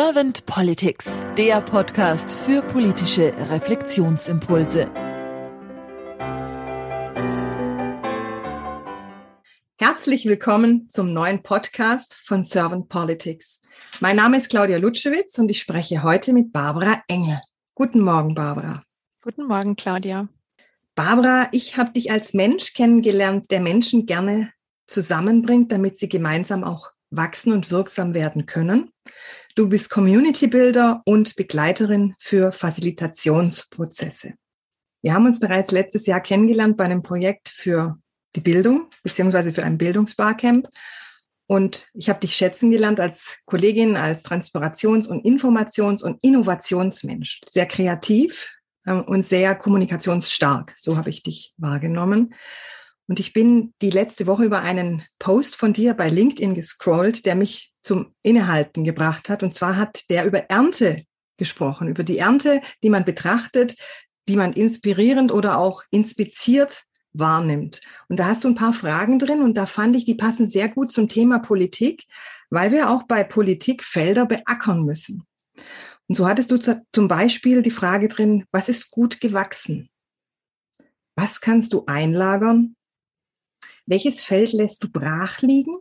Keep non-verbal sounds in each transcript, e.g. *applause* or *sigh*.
Servant Politics, der Podcast für politische Reflexionsimpulse. Herzlich willkommen zum neuen Podcast von Servant Politics. Mein Name ist Claudia Lutschewitz und ich spreche heute mit Barbara Engel. Guten Morgen, Barbara. Guten Morgen, Claudia. Barbara, ich habe dich als Mensch kennengelernt, der Menschen gerne zusammenbringt, damit sie gemeinsam auch wachsen und wirksam werden können. Du bist Community Builder und Begleiterin für Facilitationsprozesse. Wir haben uns bereits letztes Jahr kennengelernt bei einem Projekt für die Bildung beziehungsweise für ein Bildungsbarcamp. Und ich habe dich schätzen gelernt als Kollegin, als Transpirations- und Informations- und Innovationsmensch. Sehr kreativ ähm, und sehr kommunikationsstark. So habe ich dich wahrgenommen. Und ich bin die letzte Woche über einen Post von dir bei LinkedIn gescrollt, der mich zum Innehalten gebracht hat. Und zwar hat der über Ernte gesprochen, über die Ernte, die man betrachtet, die man inspirierend oder auch inspiziert wahrnimmt. Und da hast du ein paar Fragen drin und da fand ich, die passen sehr gut zum Thema Politik, weil wir auch bei Politik Felder beackern müssen. Und so hattest du zum Beispiel die Frage drin, was ist gut gewachsen? Was kannst du einlagern? Welches Feld lässt du brach liegen?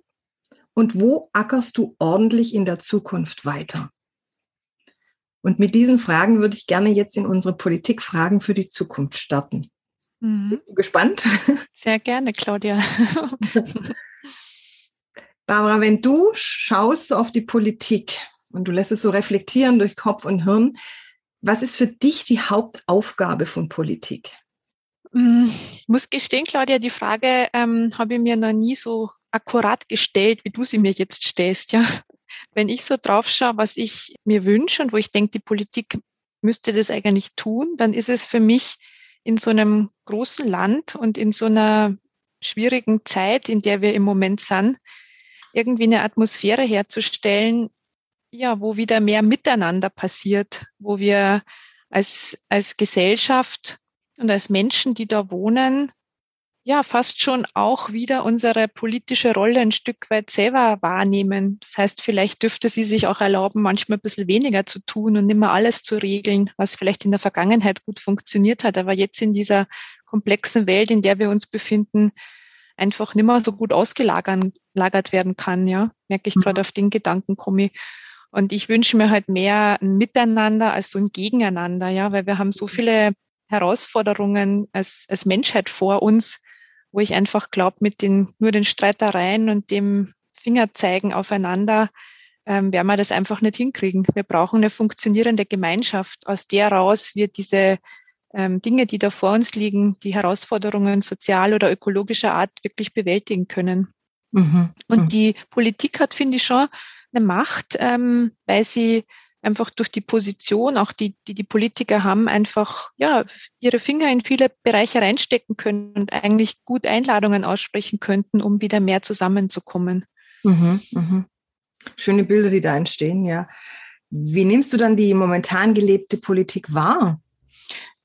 Und wo ackerst du ordentlich in der Zukunft weiter? Und mit diesen Fragen würde ich gerne jetzt in unsere Politikfragen für die Zukunft starten. Mhm. Bist du gespannt? *laughs* Sehr gerne, Claudia. *laughs* Barbara, wenn du schaust so auf die Politik und du lässt es so reflektieren durch Kopf und Hirn, was ist für dich die Hauptaufgabe von Politik? Mm, ich muss gestehen, Claudia, die Frage ähm, habe ich mir noch nie so akkurat gestellt, wie du sie mir jetzt stellst. Ja, *laughs* wenn ich so drauf schaue, was ich mir wünsche und wo ich denke, die Politik müsste das eigentlich tun, dann ist es für mich in so einem großen Land und in so einer schwierigen Zeit, in der wir im Moment sind, irgendwie eine Atmosphäre herzustellen, ja, wo wieder mehr Miteinander passiert, wo wir als, als Gesellschaft und als Menschen, die da wohnen, ja, fast schon auch wieder unsere politische Rolle ein Stück weit selber wahrnehmen. Das heißt, vielleicht dürfte sie sich auch erlauben, manchmal ein bisschen weniger zu tun und nicht mehr alles zu regeln, was vielleicht in der Vergangenheit gut funktioniert hat, aber jetzt in dieser komplexen Welt, in der wir uns befinden, einfach nicht mehr so gut ausgelagert werden kann, ja. Merke ich mhm. gerade auf den Gedanken komme ich. Und ich wünsche mir halt mehr ein Miteinander als so ein Gegeneinander, ja, weil wir haben so viele Herausforderungen als, als Menschheit vor uns, wo ich einfach glaube, mit den, nur den Streitereien und dem Fingerzeigen aufeinander ähm, werden wir das einfach nicht hinkriegen. Wir brauchen eine funktionierende Gemeinschaft, aus der raus wir diese ähm, Dinge, die da vor uns liegen, die Herausforderungen sozial oder ökologischer Art wirklich bewältigen können. Mhm. Und mhm. die Politik hat, finde ich, schon eine Macht, ähm, weil sie einfach durch die Position, auch die, die die Politiker haben, einfach ja ihre Finger in viele Bereiche reinstecken können und eigentlich gut Einladungen aussprechen könnten, um wieder mehr zusammenzukommen. Mhm, mh. Schöne Bilder, die da entstehen, ja. Wie nimmst du dann die momentan gelebte Politik wahr?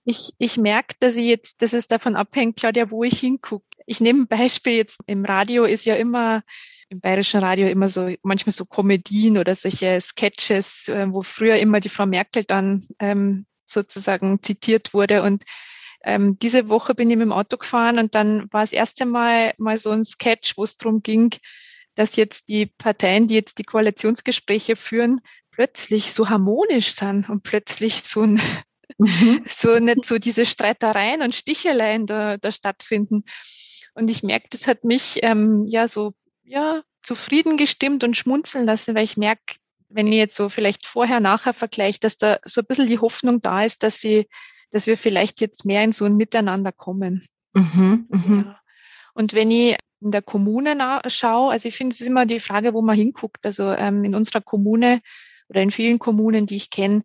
Ich, ich merke, dass ich jetzt, dass es davon abhängt, Claudia, wo ich hingucke. Ich nehme ein Beispiel jetzt im Radio ist ja immer im bayerischen Radio immer so, manchmal so Komödien oder solche Sketches, äh, wo früher immer die Frau Merkel dann ähm, sozusagen zitiert wurde. Und ähm, diese Woche bin ich mit dem Auto gefahren und dann war das erste Mal mal so ein Sketch, wo es darum ging, dass jetzt die Parteien, die jetzt die Koalitionsgespräche führen, plötzlich so harmonisch sind und plötzlich so ein mhm. *laughs* so nicht so diese Streitereien und Sticheleien da, da stattfinden. Und ich merke, das hat mich ähm, ja so ja, zufrieden gestimmt und schmunzeln lassen, weil ich merke, wenn ich jetzt so vielleicht vorher, nachher vergleiche, dass da so ein bisschen die Hoffnung da ist, dass sie, dass wir vielleicht jetzt mehr in so ein Miteinander kommen. Mhm, mh. ja. Und wenn ich in der Kommune schaue, also ich finde, es ist immer die Frage, wo man hinguckt. Also ähm, in unserer Kommune oder in vielen Kommunen, die ich kenne,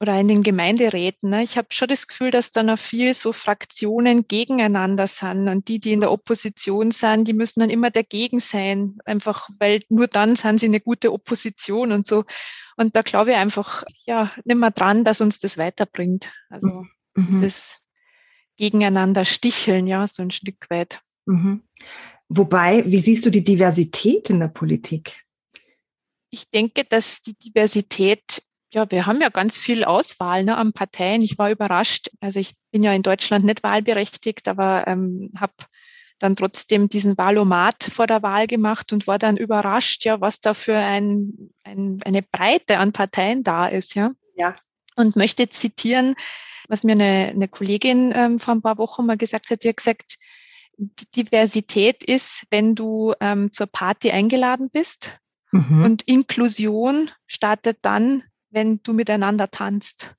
oder in den Gemeinderäten. Ne? Ich habe schon das Gefühl, dass da noch viel so Fraktionen gegeneinander sind und die, die in der Opposition sind, die müssen dann immer dagegen sein, einfach weil nur dann sind sie eine gute Opposition und so. Und da glaube ich einfach, ja, nicht mehr dran, dass uns das weiterbringt. Also mhm. dieses Gegeneinander sticheln, ja, so ein Stück weit. Mhm. Wobei, wie siehst du die Diversität in der Politik? Ich denke, dass die Diversität ja, wir haben ja ganz viel Auswahl ne, an Parteien. Ich war überrascht. Also ich bin ja in Deutschland nicht wahlberechtigt, aber ähm, habe dann trotzdem diesen Wahlomat vor der Wahl gemacht und war dann überrascht, ja, was da für ein, ein, eine Breite an Parteien da ist, ja. Ja. Und möchte zitieren, was mir eine, eine Kollegin ähm, vor ein paar Wochen mal gesagt hat, die hat gesagt, Diversität ist, wenn du ähm, zur Party eingeladen bist. Mhm. Und Inklusion startet dann, wenn du miteinander tanzt.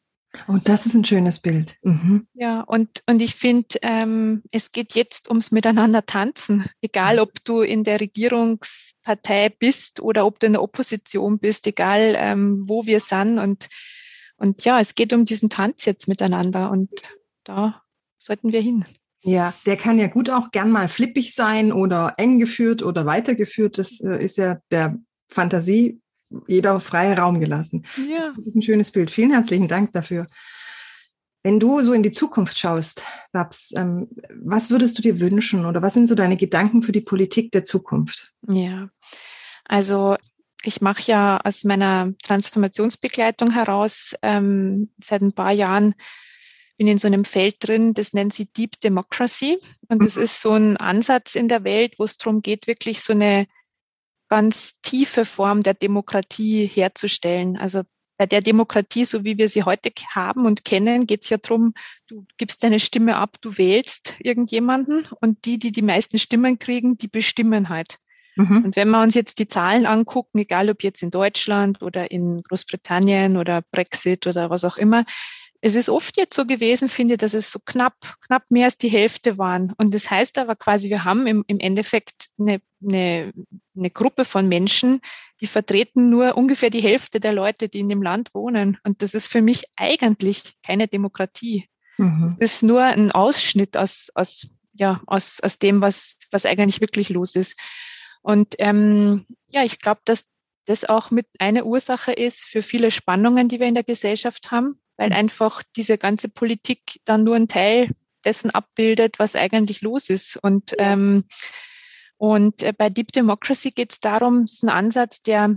Und das ist ein schönes Bild. Mhm. Ja, und, und ich finde, ähm, es geht jetzt ums Miteinander tanzen. Egal, ob du in der Regierungspartei bist oder ob du in der Opposition bist, egal ähm, wo wir sind. Und, und ja, es geht um diesen Tanz jetzt miteinander und da sollten wir hin. Ja, der kann ja gut auch gern mal flippig sein oder eng geführt oder weitergeführt. Das äh, ist ja der Fantasie jeder freie Raum gelassen. Ja. Das ist ein schönes Bild. Vielen herzlichen Dank dafür. Wenn du so in die Zukunft schaust, Babs, ähm, was würdest du dir wünschen oder was sind so deine Gedanken für die Politik der Zukunft? Ja, also ich mache ja aus meiner Transformationsbegleitung heraus ähm, seit ein paar Jahren bin in so einem Feld drin, das nennt sie Deep Democracy. Und das mhm. ist so ein Ansatz in der Welt, wo es darum geht, wirklich so eine ganz tiefe Form der Demokratie herzustellen. Also bei der Demokratie, so wie wir sie heute haben und kennen, geht es ja darum, du gibst deine Stimme ab, du wählst irgendjemanden und die, die die meisten Stimmen kriegen, die bestimmen halt. Mhm. Und wenn wir uns jetzt die Zahlen angucken, egal ob jetzt in Deutschland oder in Großbritannien oder Brexit oder was auch immer, es ist oft jetzt so gewesen, finde ich, dass es so knapp, knapp mehr als die Hälfte waren. Und das heißt aber quasi, wir haben im, im Endeffekt eine, eine, eine Gruppe von Menschen, die vertreten nur ungefähr die Hälfte der Leute, die in dem Land wohnen. Und das ist für mich eigentlich keine Demokratie. Mhm. Das ist nur ein Ausschnitt aus, aus, ja, aus, aus dem, was, was eigentlich wirklich los ist. Und ähm, ja, ich glaube, dass das auch mit eine Ursache ist für viele Spannungen, die wir in der Gesellschaft haben weil einfach diese ganze Politik dann nur ein Teil dessen abbildet, was eigentlich los ist. Und, ähm, und äh, bei Deep Democracy geht es darum, es ist ein Ansatz, der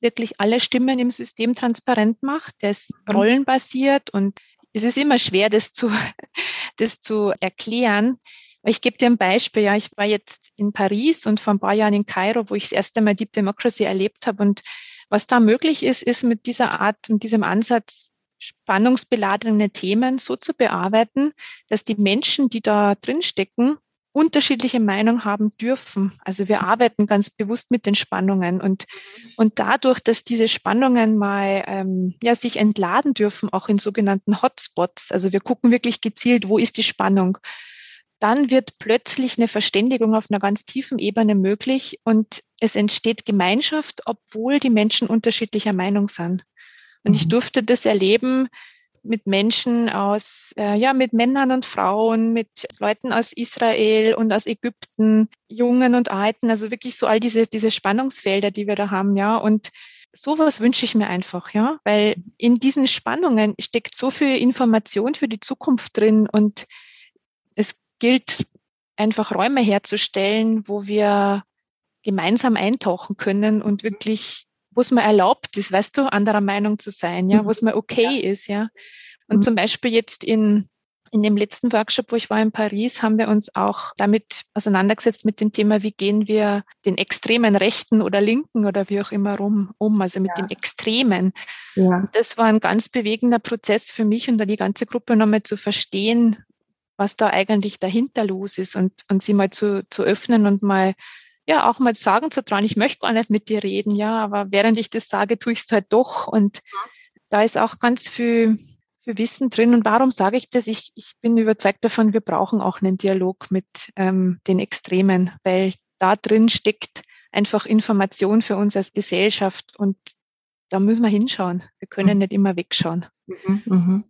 wirklich alle Stimmen im System transparent macht, der ist mhm. rollenbasiert und es ist immer schwer, das zu, *laughs* das zu erklären. Ich gebe dir ein Beispiel. Ja, ich war jetzt in Paris und vor ein paar Jahren in Kairo, wo ich das erste Mal Deep Democracy erlebt habe. Und was da möglich ist, ist mit dieser Art und diesem Ansatz spannungsbeladene Themen so zu bearbeiten, dass die Menschen, die da drin stecken, unterschiedliche Meinungen haben dürfen. Also wir arbeiten ganz bewusst mit den Spannungen und, und dadurch, dass diese Spannungen mal ähm, ja, sich entladen dürfen, auch in sogenannten Hotspots, also wir gucken wirklich gezielt, wo ist die Spannung, dann wird plötzlich eine Verständigung auf einer ganz tiefen Ebene möglich und es entsteht Gemeinschaft, obwohl die Menschen unterschiedlicher Meinung sind. Und mhm. ich durfte das erleben mit Menschen aus, äh, ja, mit Männern und Frauen, mit Leuten aus Israel und aus Ägypten, Jungen und Alten, also wirklich so all diese, diese Spannungsfelder, die wir da haben, ja. Und sowas wünsche ich mir einfach, ja, weil in diesen Spannungen steckt so viel Information für die Zukunft drin und es gilt einfach Räume herzustellen, wo wir gemeinsam eintauchen können und wirklich wo es mir erlaubt ist, weißt du, anderer Meinung zu sein, ja, mhm. wo es mir okay ja. ist, ja. Und mhm. zum Beispiel jetzt in, in dem letzten Workshop, wo ich war in Paris, haben wir uns auch damit auseinandergesetzt mit dem Thema, wie gehen wir den extremen Rechten oder Linken oder wie auch immer rum um, also mit ja. dem Extremen. Ja. Das war ein ganz bewegender Prozess für mich und da die ganze Gruppe nochmal zu verstehen, was da eigentlich dahinter los ist und, und sie mal zu, zu öffnen und mal ja auch mal sagen zu trauen, ich möchte gar nicht mit dir reden, ja, aber während ich das sage, tue ich es halt doch. Und da ist auch ganz viel, viel Wissen drin. Und warum sage ich das? Ich, ich bin überzeugt davon, wir brauchen auch einen Dialog mit ähm, den Extremen, weil da drin steckt einfach Information für uns als Gesellschaft und da müssen wir hinschauen. Wir können mhm. nicht immer wegschauen. Mhm, mh.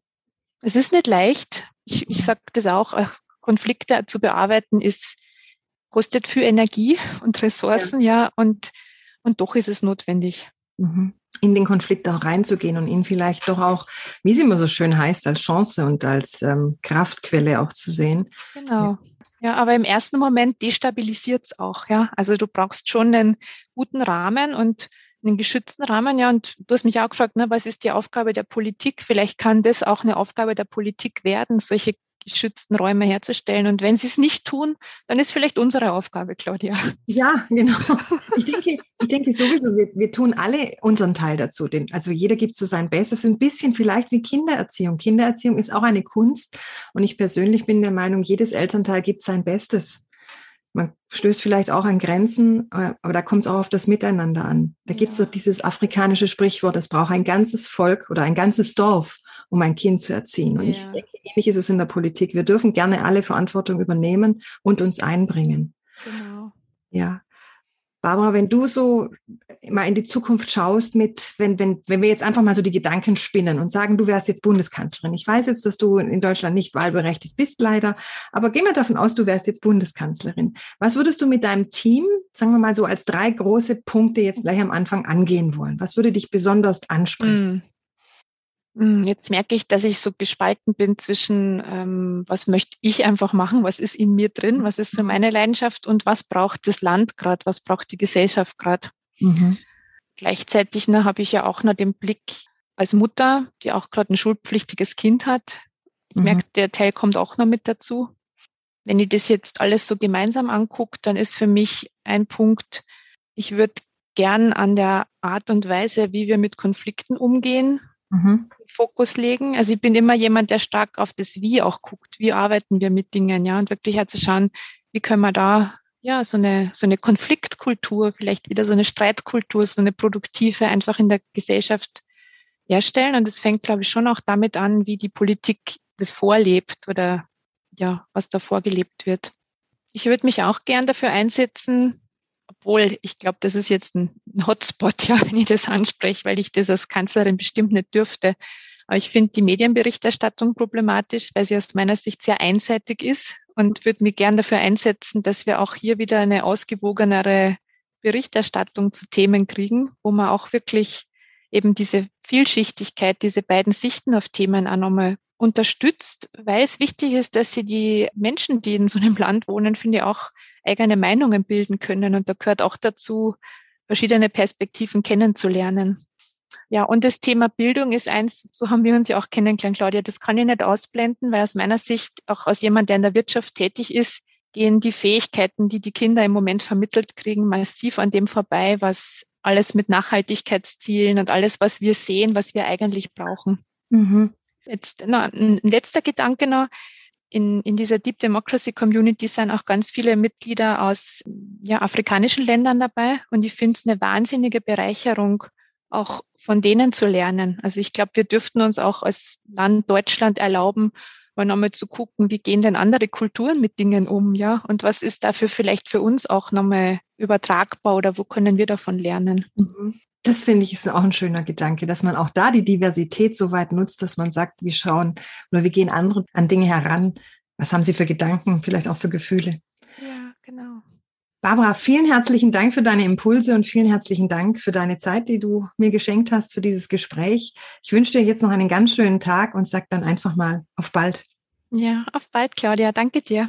Es ist nicht leicht. Ich, ich sage das auch, Konflikte zu bearbeiten ist kostet viel Energie und Ressourcen, ja, ja und, und doch ist es notwendig. Mhm. In den Konflikt auch reinzugehen und ihn vielleicht doch auch, wie es immer so schön heißt, als Chance und als ähm, Kraftquelle auch zu sehen. Genau. Ja, aber im ersten Moment destabilisiert es auch, ja. Also du brauchst schon einen guten Rahmen und einen geschützten Rahmen, ja, und du hast mich auch gefragt, ne, was ist die Aufgabe der Politik? Vielleicht kann das auch eine Aufgabe der Politik werden, solche geschützten Räume herzustellen. Und wenn sie es nicht tun, dann ist vielleicht unsere Aufgabe, Claudia. Ja, genau. Ich denke, ich denke sowieso, wir, wir tun alle unseren Teil dazu. Denn, also jeder gibt so sein Bestes. Ein bisschen vielleicht wie Kindererziehung. Kindererziehung ist auch eine Kunst. Und ich persönlich bin der Meinung, jedes Elternteil gibt sein Bestes. Man stößt vielleicht auch an Grenzen, äh, aber da kommt es auch auf das Miteinander an. Da ja. gibt es so dieses afrikanische Sprichwort, es braucht ein ganzes Volk oder ein ganzes Dorf, um ein Kind zu erziehen. Und ja. ich denke, ähnlich ist es in der Politik. Wir dürfen gerne alle Verantwortung übernehmen und uns einbringen. Genau. Ja. Barbara, wenn du so mal in die Zukunft schaust mit, wenn, wenn, wenn wir jetzt einfach mal so die Gedanken spinnen und sagen, du wärst jetzt Bundeskanzlerin. Ich weiß jetzt, dass du in Deutschland nicht wahlberechtigt bist, leider, aber gehen wir davon aus, du wärst jetzt Bundeskanzlerin. Was würdest du mit deinem Team, sagen wir mal so als drei große Punkte jetzt gleich am Anfang angehen wollen? Was würde dich besonders ansprechen? Hm, jetzt merke ich, dass ich so gespalten bin zwischen, ähm, was möchte ich einfach machen, was ist in mir drin, was ist so meine Leidenschaft und was braucht das Land gerade, was braucht die Gesellschaft gerade. Mhm. Gleichzeitig ne, habe ich ja auch noch den Blick als Mutter, die auch gerade ein schulpflichtiges Kind hat. Ich mhm. merke, der Teil kommt auch noch mit dazu. Wenn ich das jetzt alles so gemeinsam angucke, dann ist für mich ein Punkt, ich würde gern an der Art und Weise, wie wir mit Konflikten umgehen, mhm. Fokus legen. Also ich bin immer jemand, der stark auf das Wie auch guckt. Wie arbeiten wir mit Dingen, ja, und wirklich halt zu schauen, wie können wir da ja so eine so eine Konfliktkultur, vielleicht wieder so eine Streitkultur, so eine produktive einfach in der Gesellschaft herstellen. Und es fängt, glaube ich, schon auch damit an, wie die Politik das vorlebt oder ja, was da vorgelebt wird. Ich würde mich auch gern dafür einsetzen, obwohl ich glaube, das ist jetzt ein Hotspot, ja, *laughs* wenn ich das anspreche, weil ich das als Kanzlerin bestimmt nicht dürfte. Aber ich finde die Medienberichterstattung problematisch, weil sie aus meiner Sicht sehr einseitig ist und würde mich gern dafür einsetzen, dass wir auch hier wieder eine ausgewogenere Berichterstattung zu Themen kriegen, wo man auch wirklich eben diese Vielschichtigkeit, diese beiden Sichten auf Themen auch nochmal unterstützt, weil es wichtig ist, dass sie die Menschen, die in so einem Land wohnen, finde ich, auch eigene Meinungen bilden können. Und da gehört auch dazu, verschiedene Perspektiven kennenzulernen. Ja, und das Thema Bildung ist eins, so haben wir uns ja auch kennengelernt, Claudia. Das kann ich nicht ausblenden, weil aus meiner Sicht, auch aus jemand, der in der Wirtschaft tätig ist, gehen die Fähigkeiten, die die Kinder im Moment vermittelt kriegen, massiv an dem vorbei, was alles mit Nachhaltigkeitszielen und alles, was wir sehen, was wir eigentlich brauchen. Mhm. Jetzt na, ein letzter Gedanke noch. In, in dieser Deep Democracy Community sind auch ganz viele Mitglieder aus ja, afrikanischen Ländern dabei und ich finde es eine wahnsinnige Bereicherung, auch von denen zu lernen. Also ich glaube, wir dürften uns auch als Land Deutschland erlauben, mal nochmal zu gucken, wie gehen denn andere Kulturen mit Dingen um, ja? Und was ist dafür vielleicht für uns auch nochmal übertragbar oder wo können wir davon lernen? Mhm. Das finde ich ist auch ein schöner Gedanke, dass man auch da die Diversität so weit nutzt, dass man sagt, wir schauen oder wir gehen andere an Dinge heran. Was haben Sie für Gedanken, vielleicht auch für Gefühle? Ja, genau. Barbara, vielen herzlichen Dank für deine Impulse und vielen herzlichen Dank für deine Zeit, die du mir geschenkt hast für dieses Gespräch. Ich wünsche dir jetzt noch einen ganz schönen Tag und sag dann einfach mal auf bald. Ja, auf bald, Claudia. Danke dir.